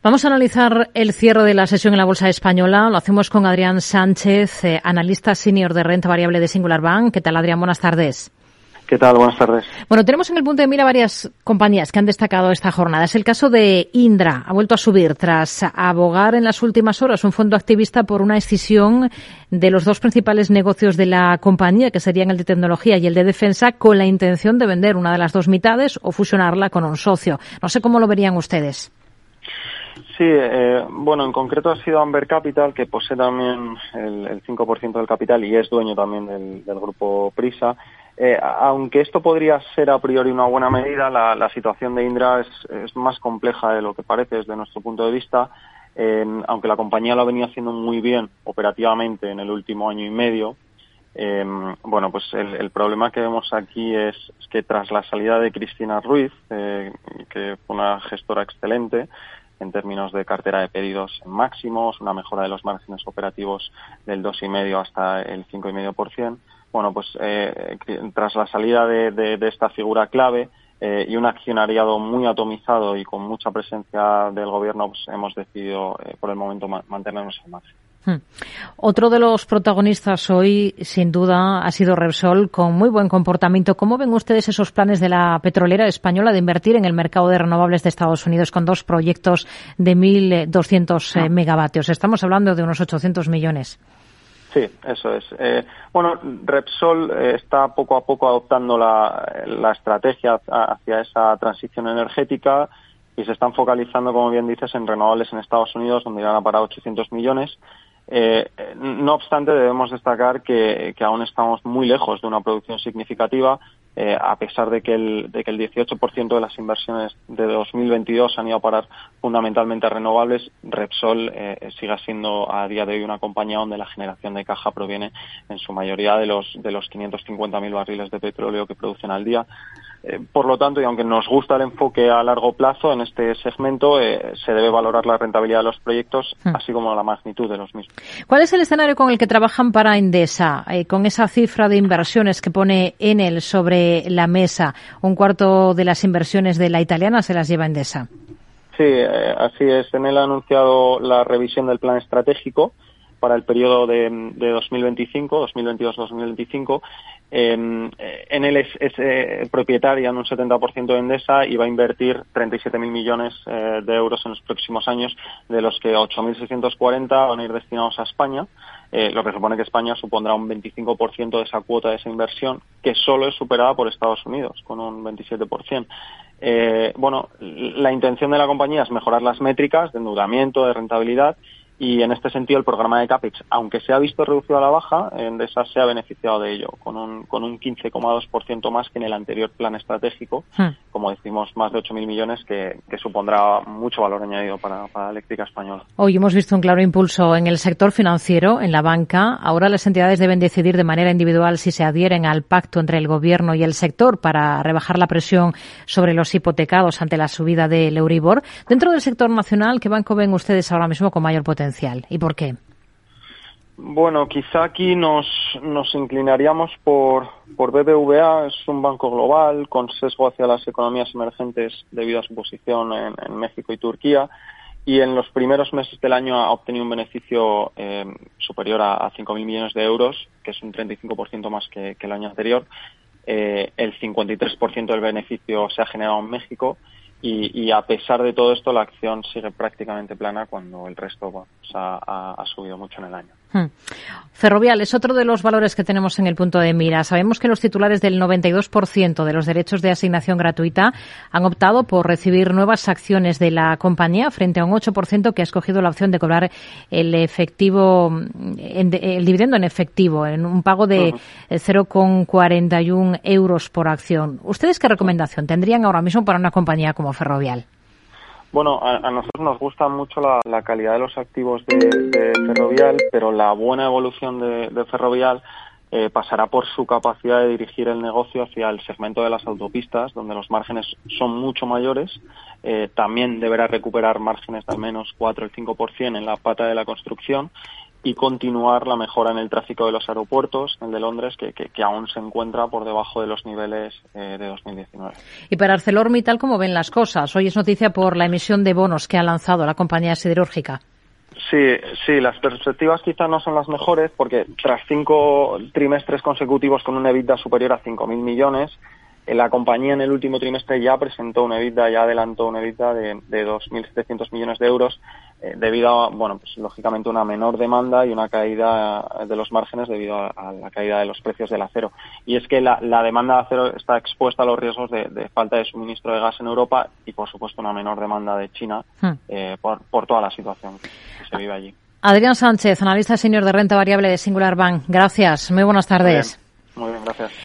Vamos a analizar el cierre de la sesión en la Bolsa Española. Lo hacemos con Adrián Sánchez, eh, analista senior de renta variable de Singular Bank. ¿Qué tal, Adrián? Buenas tardes. ¿Qué tal? Buenas tardes. Bueno, tenemos en el punto de mira varias compañías que han destacado esta jornada. Es el caso de Indra. Ha vuelto a subir tras abogar en las últimas horas un fondo activista por una escisión de los dos principales negocios de la compañía, que serían el de tecnología y el de defensa, con la intención de vender una de las dos mitades o fusionarla con un socio. No sé cómo lo verían ustedes. Sí, eh, bueno, en concreto ha sido Amber Capital, que posee también el, 5% del capital y es dueño también del, grupo Prisa. Eh, aunque esto podría ser a priori una buena medida, la, situación de Indra es, más compleja de lo que parece desde nuestro punto de vista. aunque la compañía lo venido haciendo muy bien operativamente en el último año y medio, em, bueno, pues el, problema que vemos aquí es, que tras la salida de Cristina Ruiz, eh, que fue una gestora excelente en términos de cartera de pedidos en máximos, una mejora de los márgenes operativos del 2,5 hasta el 5,5%, bueno, pues eh, tras la salida de, esta figura clave eh, y un accionariado muy atomizado y con mucha presencia del gobierno, pues hemos decidido eh, por el momento mantenernos al máximo. Hmm. Otro de los protagonistas hoy, sin duda, ha sido Repsol, con muy buen comportamiento. ¿Cómo ven ustedes esos planes de la petrolera española de invertir en el mercado de renovables de Estados Unidos con dos proyectos de 1.200 ah. megavatios? Estamos hablando de unos 800 millones. Sí, eso es. Eh, bueno, Repsol eh, está poco a poco adoptando la, la, estrategia hacia esa transición energética y se están focalizando, como bien dices, en renovables en Estados Unidos, donde irán a parar 800 millones. Eh, no obstante, debemos destacar que, que, aún estamos muy lejos de una producción significativa eh, a pesar de que el, de que el 18% de las inversiones de 2022 han ido a parar fundamentalmente a renovables, Repsol eh, sigue siendo a día de hoy una compañía donde la generación de caja proviene en su mayoría de los, de los 550.000 barriles de petróleo que producen al día. Eh, por lo tanto, y aunque nos gusta el enfoque a largo plazo en este segmento, eh, se debe valorar la rentabilidad de los proyectos, hmm. así como la magnitud de los mismos. ¿Cuál es el escenario con el que trabajan para Endesa? Eh, con esa cifra de inversiones que pone Enel sobre la mesa, un cuarto de las inversiones de la italiana se las lleva Endesa. Sí, así es. Enel ha anunciado la revisión del plan estratégico para el periodo de, 2025, 2022-2025. en él es, eh, propietaria en un 70% de Endesa y va a invertir 37.000 millones eh, de euros en los próximos años, de los que 8.640 van a ir destinados a España, eh, lo que supone que España supondrá un 25% de esa cuota de esa inversión, que solo es superada por Estados Unidos, con un 27%. bueno, la intención de la compañía es mejorar las métricas de endeudamiento, de rentabilidad y en este sentido el programa de CAPEX, aunque se ha visto reducido a la baja, Endesa se ha beneficiado de ello, con un, con un 15,2% más que en el anterior plan estratégico, hmm. Como decimos, más de 8.000 millones, que, supondrá mucho valor añadido para, para, la eléctrica española. Hoy hemos visto un claro impulso en el sector financiero, en la banca. Ahora las entidades deben decidir de manera individual si se adhieren al pacto entre el Gobierno y el sector para rebajar la presión sobre los hipotecados ante la subida del Euribor. Dentro del sector nacional, ¿qué banco ven ustedes ahora mismo con mayor potencial? ¿Y por qué? Bueno, quizá aquí nos, nos inclinaríamos por, por BBVA, es un banco global con sesgo hacia las economías emergentes debido a su posición en, México y Turquía y en los primeros meses del año ha obtenido un beneficio eh, superior a, 5.000 millones de euros, que es un 35% más que, el año anterior. Eh, el 53% del beneficio se ha generado en México y, a pesar de todo esto, la acción sigue prácticamente plana cuando el resto ha, subido mucho en el año. Hmm. Ferrovial es otro de los valores que tenemos en el punto de mira. Sabemos que los titulares del 92% de los derechos de asignación gratuita han optado por recibir nuevas acciones de la compañía frente a un 8% que ha escogido la opción de cobrar el efectivo, el dividendo en efectivo, en un pago de 0,41 euros por acción. ¿Ustedes qué recomendación tendrían ahora mismo para una compañía como Bueno, a, nosotros nos gusta mucho la, calidad de los activos de, Ferrovial, pero la buena evolución de, Ferrovial eh, pasará por su capacidad de dirigir el negocio hacia el segmento de las autopistas, donde los márgenes son mucho mayores. Eh, también deberá recuperar márgenes de al menos 4 o 5% en la pata de la construcción y continuar la mejora en el tráfico de los aeropuertos, el de Londres, que, que, aún se encuentra por debajo de los niveles eh, de 2019. Y para ArcelorMittal, ¿cómo ven las cosas? Hoy es noticia por la emisión de bonos que ha lanzado la compañía siderúrgica. Sí, sí, las perspectivas quizá no son las mejores porque tras cinco trimestres consecutivos con una EBITDA superior a 5.000 millones, eh, la compañía en el último trimestre ya presentó una EBITDA, ya adelantó una EBITDA de, de 2.700 millones de euros eh, debido a, bueno, pues lógicamente una menor demanda y una caída de los márgenes debido a, la caída de los precios del acero. Y es que la, demanda de acero está expuesta a los riesgos de, falta de suministro de gas en Europa y, por supuesto, una menor demanda de China hmm. eh, por, por toda la situación que se vive allí. Adrián Sánchez, analista senior de renta variable de Singular Bank. Gracias. Muy buenas tardes. Muy bien gracias.